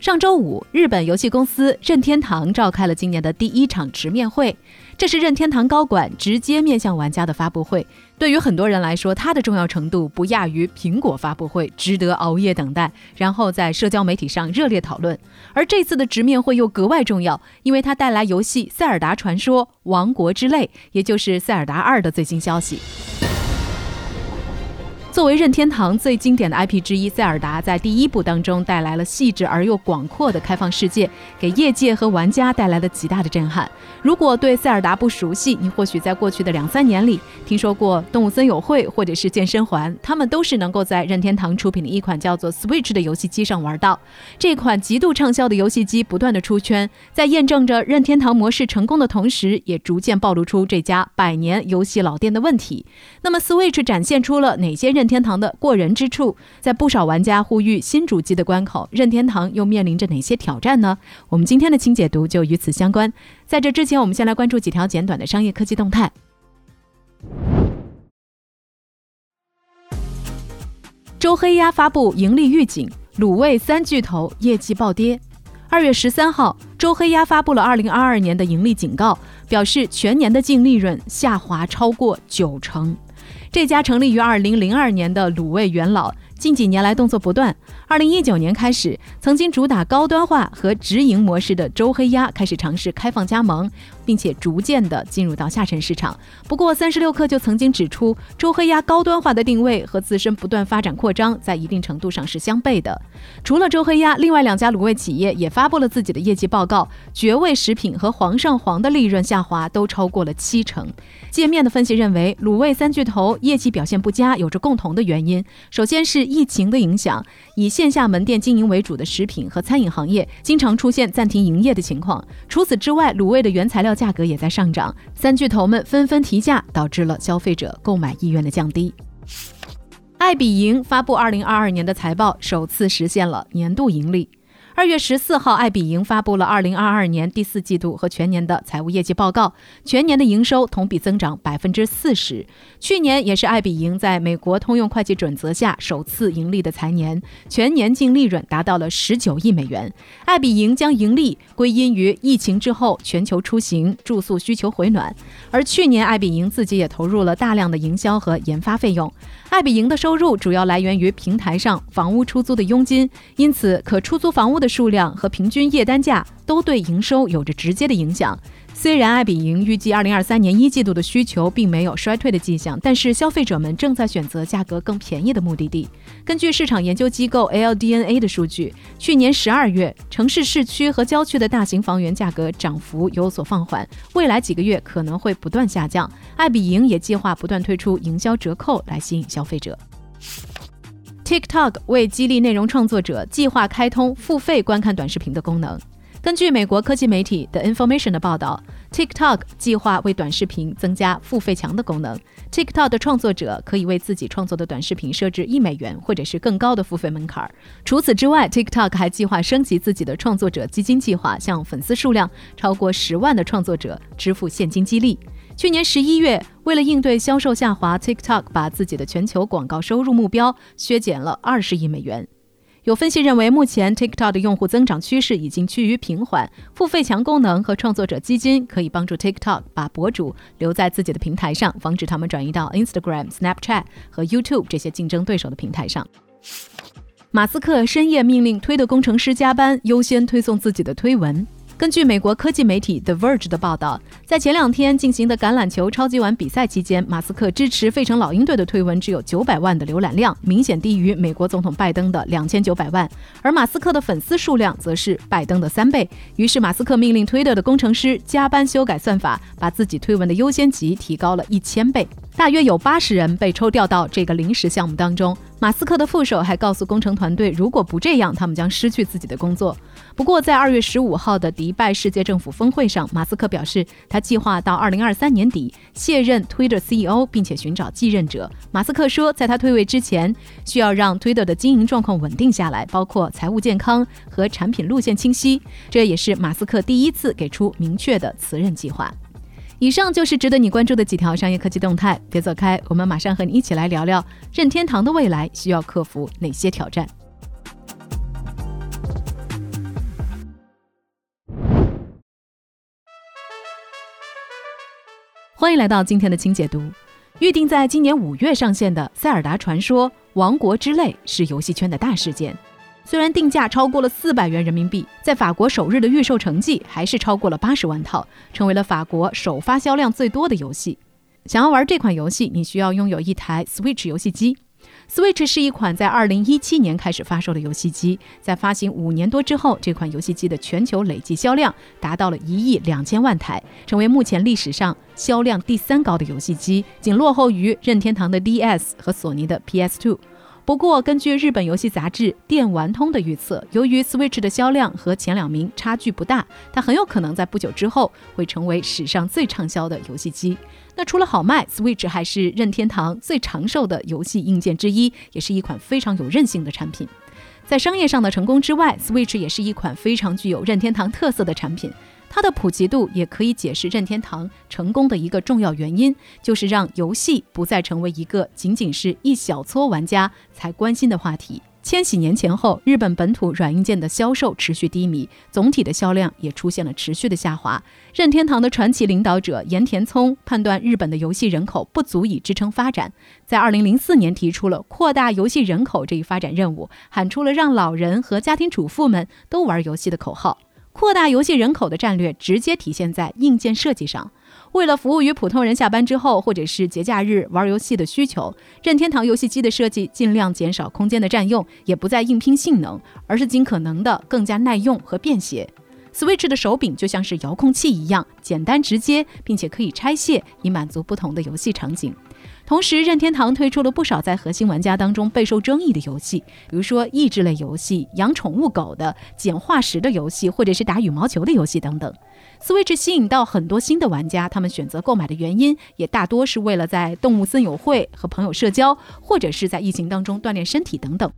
上周五，日本游戏公司任天堂召开了今年的第一场直面会。这是任天堂高管直接面向玩家的发布会，对于很多人来说，它的重要程度不亚于苹果发布会，值得熬夜等待，然后在社交媒体上热烈讨论。而这次的直面会又格外重要，因为它带来游戏《塞尔达传说：王国之泪》，也就是《塞尔达二》的最新消息。作为任天堂最经典的 IP 之一，塞尔达在第一部当中带来了细致而又广阔的开放世界，给业界和玩家带来了极大的震撼。如果对塞尔达不熟悉，你或许在过去的两三年里听说过动物森友会或者是健身环，他们都是能够在任天堂出品的一款叫做 Switch 的游戏机上玩到。这款极度畅销的游戏机不断的出圈，在验证着任天堂模式成功的同时，也逐渐暴露出这家百年游戏老店的问题。那么 Switch 展现出了哪些任天堂的过人之处，在不少玩家呼吁新主机的关口，任天堂又面临着哪些挑战呢？我们今天的清解读就与此相关。在这之前，我们先来关注几条简短的商业科技动态。周黑鸭发布盈利预警，卤味三巨头业绩暴跌。二月十三号，周黑鸭发布了二零二二年的盈利警告，表示全年的净利润下滑超过九成。这家成立于二零零二年的卤味元老，近几年来动作不断。二零一九年开始，曾经主打高端化和直营模式的周黑鸭开始尝试开放加盟，并且逐渐的进入到下沉市场。不过，三十六氪就曾经指出，周黑鸭高端化的定位和自身不断发展扩张，在一定程度上是相悖的。除了周黑鸭，另外两家卤味企业也发布了自己的业绩报告，绝味食品和煌上煌的利润下滑都超过了七成。界面的分析认为，卤味三巨头业绩表现不佳有着共同的原因，首先是疫情的影响，以线下门店经营为主的食品和餐饮行业经常出现暂停营业的情况。除此之外，卤味的原材料价格也在上涨，三巨头们纷纷提价，导致了消费者购买意愿的降低。爱彼迎发布二零二二年的财报，首次实现了年度盈利。二月十四号，爱彼迎发布了二零二二年第四季度和全年的财务业绩报告。全年的营收同比增长百分之四十。去年也是爱彼迎在美国通用会计准则下首次盈利的财年，全年净利润达到了十九亿美元。爱彼迎将盈利归因于疫情之后全球出行、住宿需求回暖，而去年爱彼迎自己也投入了大量的营销和研发费用。爱彼迎的收入主要来源于平台上房屋出租的佣金，因此可出租房屋的数量和平均夜单价都对营收有着直接的影响。虽然爱彼迎预计2023年一季度的需求并没有衰退的迹象，但是消费者们正在选择价格更便宜的目的地。根据市场研究机构 LDNA 的数据，去年12月，城市市区和郊区的大型房源价格涨幅有所放缓，未来几个月可能会不断下降。爱彼迎也计划不断推出营销折扣来吸引消费者。TikTok 为激励内容创作者，计划开通付费观看短视频的功能。根据美国科技媒体 The Information 的报道，TikTok 计划为短视频增加付费墙的功能。TikTok 的创作者可以为自己创作的短视频设置一美元或者是更高的付费门槛。除此之外，TikTok 还计划升级自己的创作者基金计划，向粉丝数量超过十万的创作者支付现金激励。去年十一月，为了应对销售下滑，TikTok 把自己的全球广告收入目标削减了二十亿美元。有分析认为，目前 TikTok 的用户增长趋势已经趋于平缓。付费墙功能和创作者基金可以帮助 TikTok 把博主留在自己的平台上，防止他们转移到 Instagram、Snapchat 和 YouTube 这些竞争对手的平台上。马斯克深夜命令推的工程师加班，优先推送自己的推文。根据美国科技媒体 The Verge 的报道，在前两天进行的橄榄球超级碗比赛期间，马斯克支持费城老鹰队的推文只有九百万的浏览量，明显低于美国总统拜登的两千九百万。而马斯克的粉丝数量则是拜登的三倍。于是，马斯克命令 Twitter 的工程师加班修改算法，把自己推文的优先级提高了一千倍。大约有八十人被抽调到这个临时项目当中。马斯克的副手还告诉工程团队，如果不这样，他们将失去自己的工作。不过，在二月十五号的迪拜世界政府峰会上，马斯克表示，他计划到二零二三年底卸任 Twitter CEO，并且寻找继任者。马斯克说，在他退位之前，需要让 Twitter 的经营状况稳定下来，包括财务健康和产品路线清晰。这也是马斯克第一次给出明确的辞任计划。以上就是值得你关注的几条商业科技动态，别走开，我们马上和你一起来聊聊任天堂的未来需要克服哪些挑战。欢迎来到今天的轻解读。预定在今年五月上线的《塞尔达传说：王国之泪》是游戏圈的大事件。虽然定价超过了四百元人民币，在法国首日的预售成绩还是超过了八十万套，成为了法国首发销量最多的游戏。想要玩这款游戏，你需要拥有一台 Switch 游戏机。Switch 是一款在二零一七年开始发售的游戏机，在发行五年多之后，这款游戏机的全球累计销量达到了一亿两千万台，成为目前历史上销量第三高的游戏机，仅落后于任天堂的 DS 和索尼的 PS2。不过，根据日本游戏杂志《电玩通》的预测，由于 Switch 的销量和前两名差距不大，它很有可能在不久之后会成为史上最畅销的游戏机。那除了好卖，Switch 还是任天堂最长寿的游戏硬件之一，也是一款非常有韧性的产品。在商业上的成功之外，Switch 也是一款非常具有任天堂特色的产品。它的普及度也可以解释任天堂成功的一个重要原因，就是让游戏不再成为一个仅仅是一小撮玩家才关心的话题。千禧年前后，日本本土软硬件的销售持续低迷，总体的销量也出现了持续的下滑。任天堂的传奇领导者岩田聪判断日本的游戏人口不足以支撑发展，在二零零四年提出了扩大游戏人口这一发展任务，喊出了让老人和家庭主妇们都玩游戏的口号。扩大游戏人口的战略直接体现在硬件设计上。为了服务于普通人下班之后或者是节假日玩游戏的需求，任天堂游戏机的设计尽量减少空间的占用，也不再硬拼性能，而是尽可能的更加耐用和便携。Switch 的手柄就像是遥控器一样，简单直接，并且可以拆卸，以满足不同的游戏场景。同时，任天堂推出了不少在核心玩家当中备受争议的游戏，比如说益智类游戏、养宠物狗的、捡化石的游戏，或者是打羽毛球的游戏等等。Switch 吸引到很多新的玩家，他们选择购买的原因也大多是为了在动物森友会和朋友社交，或者是在疫情当中锻炼身体等等。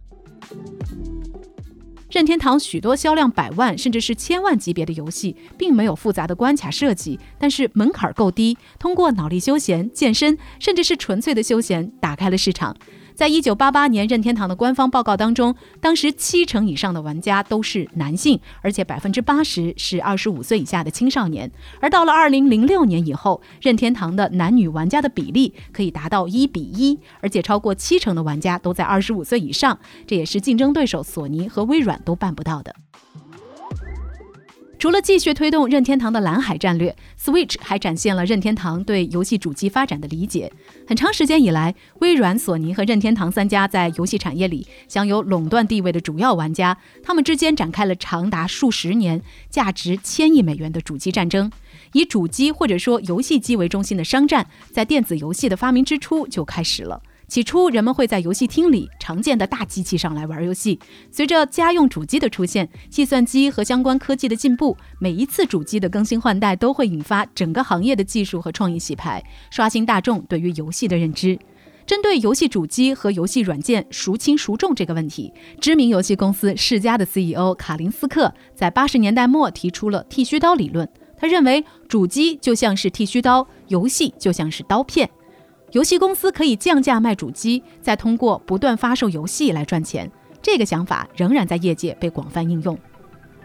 任天堂许多销量百万甚至是千万级别的游戏，并没有复杂的关卡设计，但是门槛够低，通过脑力休闲、健身，甚至是纯粹的休闲，打开了市场。在一九八八年任天堂的官方报告当中，当时七成以上的玩家都是男性，而且百分之八十是二十五岁以下的青少年。而到了二零零六年以后，任天堂的男女玩家的比例可以达到一比一，而且超过七成的玩家都在二十五岁以上，这也是竞争对手索尼和微软都办不到的。除了继续推动任天堂的蓝海战略，Switch 还展现了任天堂对游戏主机发展的理解。很长时间以来，微软、索尼和任天堂三家在游戏产业里享有垄断地位的主要玩家，他们之间展开了长达数十年、价值千亿美元的主机战争。以主机或者说游戏机为中心的商战，在电子游戏的发明之初就开始了。起初，人们会在游戏厅里常见的大机器上来玩游戏。随着家用主机的出现，计算机和相关科技的进步，每一次主机的更新换代都会引发整个行业的技术和创意洗牌，刷新大众对于游戏的认知。针对游戏主机和游戏软件孰轻孰重这个问题，知名游戏公司世嘉的 CEO 卡林斯克在八十年代末提出了剃须刀理论。他认为，主机就像是剃须刀，游戏就像是刀片。游戏公司可以降价卖主机，再通过不断发售游戏来赚钱。这个想法仍然在业界被广泛应用。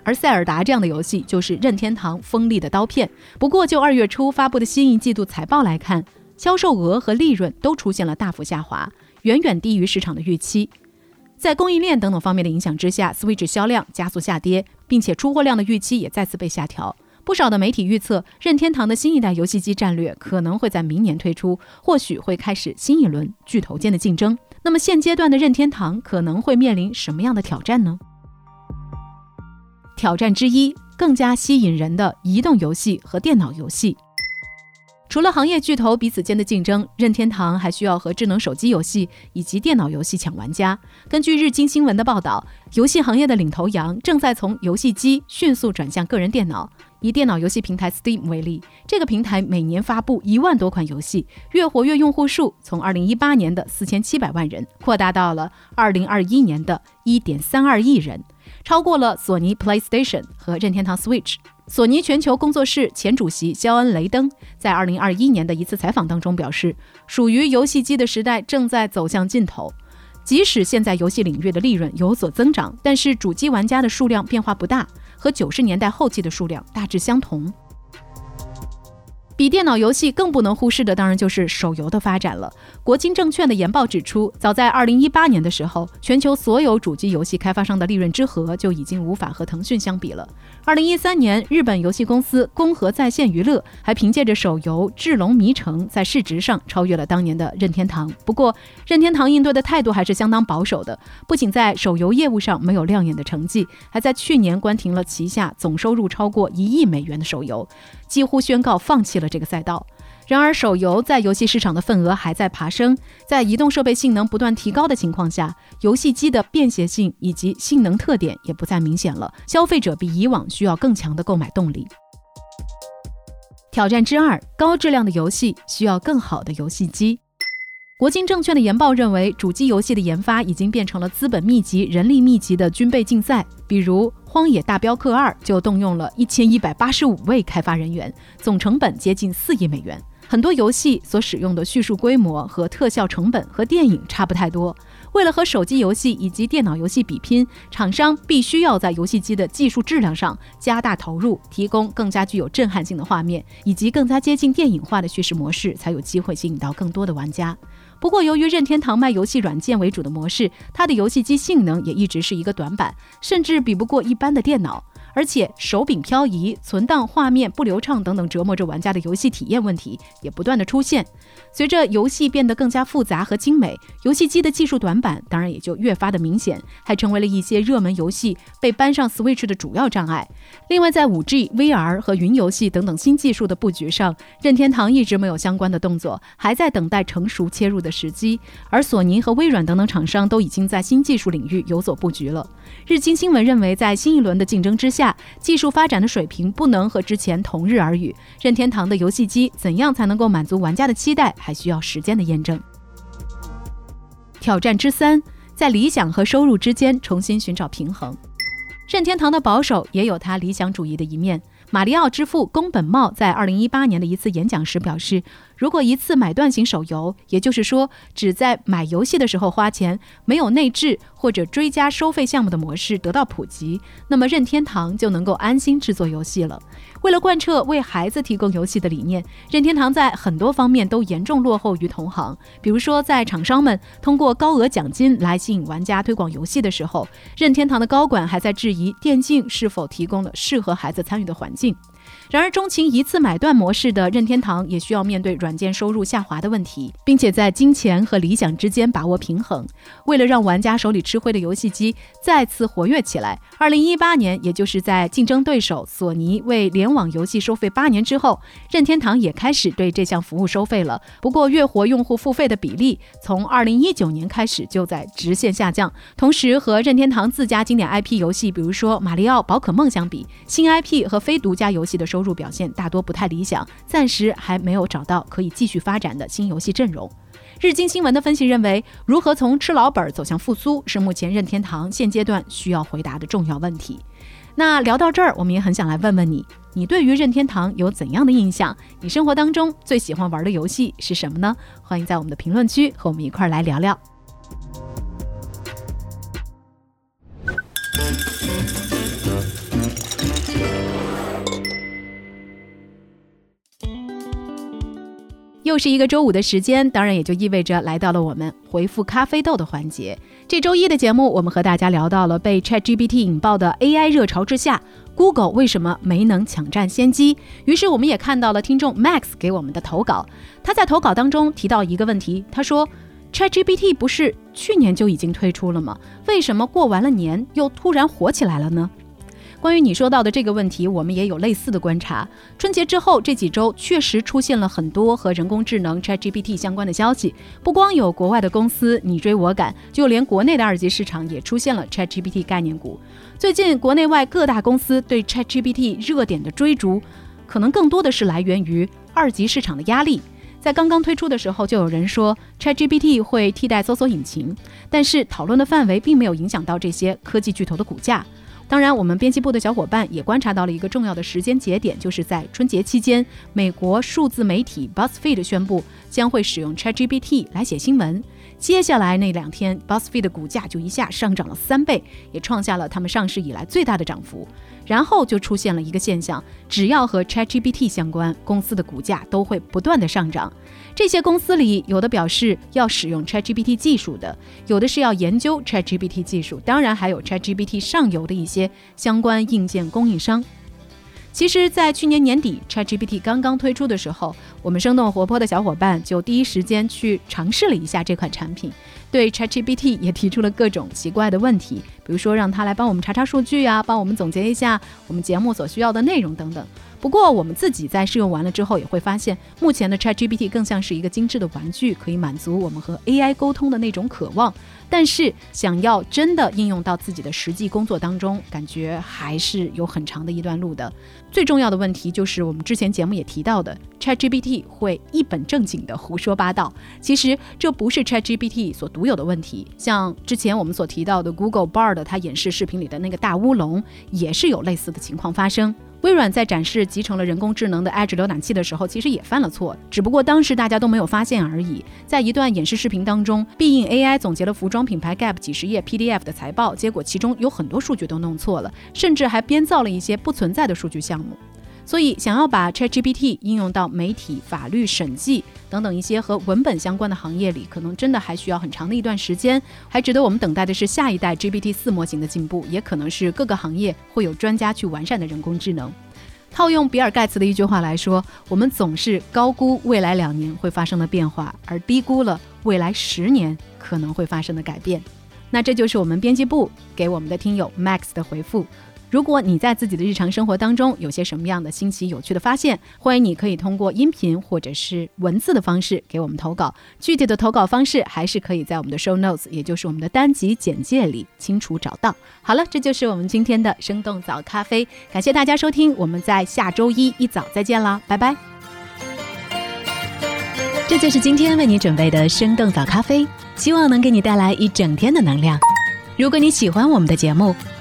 而塞尔达这样的游戏就是任天堂锋利的刀片。不过，就二月初发布的新一季度财报来看，销售额和利润都出现了大幅下滑，远远低于市场的预期。在供应链等等方面的影响之下，Switch 销量加速下跌，并且出货量的预期也再次被下调。不少的媒体预测，任天堂的新一代游戏机战略可能会在明年推出，或许会开始新一轮巨头间的竞争。那么现阶段的任天堂可能会面临什么样的挑战呢？挑战之一，更加吸引人的移动游戏和电脑游戏。除了行业巨头彼此间的竞争，任天堂还需要和智能手机游戏以及电脑游戏抢玩家。根据日经新闻的报道，游戏行业的领头羊正在从游戏机迅速转向个人电脑。以电脑游戏平台 Steam 为例，这个平台每年发布一万多款游戏，月活跃用户数从2018年的4700万人扩大到了2021年的1.32亿人，超过了索尼 PlayStation 和任天堂 Switch。索尼全球工作室前主席肖恩·雷登在2021年的一次采访当中表示，属于游戏机的时代正在走向尽头。即使现在游戏领域的利润有所增长，但是主机玩家的数量变化不大，和九十年代后期的数量大致相同。比电脑游戏更不能忽视的，当然就是手游的发展了。国金证券的研报指出，早在2018年的时候，全球所有主机游戏开发商的利润之和就已经无法和腾讯相比了。2013年，日本游戏公司宫和在线娱乐还凭借着手游《智龙迷城》在市值上超越了当年的任天堂。不过，任天堂应对的态度还是相当保守的，不仅在手游业务上没有亮眼的成绩，还在去年关停了旗下总收入超过一亿美元的手游。几乎宣告放弃了这个赛道。然而，手游在游戏市场的份额还在爬升。在移动设备性能不断提高的情况下，游戏机的便携性以及性能特点也不再明显了。消费者比以往需要更强的购买动力。挑战之二：高质量的游戏需要更好的游戏机。国金证券的研报认为，主机游戏的研发已经变成了资本密集、人力密集的军备竞赛。比如，《荒野大镖客二》就动用了一千一百八十五位开发人员，总成本接近四亿美元。很多游戏所使用的叙述规模和特效成本和电影差不太多。为了和手机游戏以及电脑游戏比拼，厂商必须要在游戏机的技术质量上加大投入，提供更加具有震撼性的画面以及更加接近电影化的叙事模式，才有机会吸引到更多的玩家。不过，由于任天堂卖游戏软件为主的模式，它的游戏机性能也一直是一个短板，甚至比不过一般的电脑。而且手柄漂移、存档画面不流畅等等折磨着玩家的游戏体验问题也不断的出现。随着游戏变得更加复杂和精美，游戏机的技术短板当然也就越发的明显，还成为了一些热门游戏被搬上 Switch 的主要障碍。另外，在 5G、VR 和云游戏等等新技术的布局上，任天堂一直没有相关的动作，还在等待成熟切入的时机。而索尼和微软等等厂商都已经在新技术领域有所布局了。日经新闻认为，在新一轮的竞争之下，技术发展的水平不能和之前同日而语。任天堂的游戏机怎样才能够满足玩家的期待，还需要时间的验证。挑战之三，在理想和收入之间重新寻找平衡。任天堂的保守也有他理想主义的一面。马里奥之父宫本茂在二零一八年的一次演讲时表示，如果一次买断型手游，也就是说只在买游戏的时候花钱，没有内置或者追加收费项目的模式得到普及，那么任天堂就能够安心制作游戏了。为了贯彻为孩子提供游戏的理念，任天堂在很多方面都严重落后于同行。比如说，在厂商们通过高额奖金来吸引玩家推广游戏的时候，任天堂的高管还在质疑电竞是否提供了适合孩子参与的环境。然而，钟情一次买断模式的任天堂也需要面对软件收入下滑的问题，并且在金钱和理想之间把握平衡。为了让玩家手里吃灰的游戏机再次活跃起来，二零一八年，也就是在竞争对手索尼为联网游戏收费八年之后，任天堂也开始对这项服务收费了。不过，月活用户付费的比例从二零一九年开始就在直线下降。同时，和任天堂自家经典 IP 游戏，比如说马里奥、宝可梦相比，新 IP 和非独家游戏的收入表现大多不太理想，暂时还没有找到可以继续发展的新游戏阵容。日经新闻的分析认为，如何从吃老本走向复苏，是目前任天堂现阶段需要回答的重要问题。那聊到这儿，我们也很想来问问你，你对于任天堂有怎样的印象？你生活当中最喜欢玩的游戏是什么呢？欢迎在我们的评论区和我们一块儿来聊聊。又是一个周五的时间，当然也就意味着来到了我们回复咖啡豆的环节。这周一的节目，我们和大家聊到了被 ChatGPT 引爆的 AI 热潮之下，Google 为什么没能抢占先机？于是我们也看到了听众 Max 给我们的投稿。他在投稿当中提到一个问题，他说：“ChatGPT 不是去年就已经推出了吗？为什么过完了年又突然火起来了呢？”关于你说到的这个问题，我们也有类似的观察。春节之后这几周确实出现了很多和人工智能 ChatGPT 相关的消息，不光有国外的公司你追我赶，就连国内的二级市场也出现了 ChatGPT 概念股。最近国内外各大公司对 ChatGPT 热点的追逐，可能更多的是来源于二级市场的压力。在刚刚推出的时候，就有人说 ChatGPT 会替代搜索引擎，但是讨论的范围并没有影响到这些科技巨头的股价。当然，我们编辑部的小伙伴也观察到了一个重要的时间节点，就是在春节期间，美国数字媒体 BuzzFeed 宣布将会使用 ChatGPT 来写新闻。接下来那两天，BuzzFeed 的股价就一下上涨了三倍，也创下了他们上市以来最大的涨幅。然后就出现了一个现象，只要和 ChatGPT 相关，公司的股价都会不断的上涨。这些公司里，有的表示要使用 ChatGPT 技术的，有的是要研究 ChatGPT 技术，当然还有 ChatGPT 上游的一些相关硬件供应商。其实，在去年年底 ChatGPT 刚刚推出的时候，我们生动活泼的小伙伴就第一时间去尝试了一下这款产品，对 ChatGPT 也提出了各种奇怪的问题，比如说让它来帮我们查查数据呀，帮我们总结一下我们节目所需要的内容等等。不过，我们自己在试用完了之后，也会发现，目前的 ChatGPT 更像是一个精致的玩具，可以满足我们和 AI 沟通的那种渴望。但是，想要真的应用到自己的实际工作当中，感觉还是有很长的一段路的。最重要的问题就是，我们之前节目也提到的，ChatGPT 会一本正经的胡说八道。其实，这不是 ChatGPT 所独有的问题，像之前我们所提到的 Google Bard 它演示视频里的那个大乌龙，也是有类似的情况发生。微软在展示集成了人工智能的 Edge 浏览器的时候，其实也犯了错，只不过当时大家都没有发现而已。在一段演示视频当中，必应 AI 总结了服装品牌 Gap 几十页 PDF 的财报，结果其中有很多数据都弄错了，甚至还编造了一些不存在的数据项目。所以，想要把 ChatGPT 应用到媒体、法律、审计等等一些和文本相关的行业里，可能真的还需要很长的一段时间。还值得我们等待的是下一代 GPT 四模型的进步，也可能是各个行业会有专家去完善的人工智能。套用比尔盖茨的一句话来说，我们总是高估未来两年会发生的变化，而低估了未来十年可能会发生的改变。那这就是我们编辑部给我们的听友 Max 的回复。如果你在自己的日常生活当中有些什么样的新奇有趣的发现，欢迎你可以通过音频或者是文字的方式给我们投稿。具体的投稿方式还是可以在我们的 show notes，也就是我们的单集简介里清楚找到。好了，这就是我们今天的生动早咖啡，感谢大家收听，我们在下周一一早再见啦，拜拜。这就是今天为你准备的生动早咖啡，希望能给你带来一整天的能量。如果你喜欢我们的节目，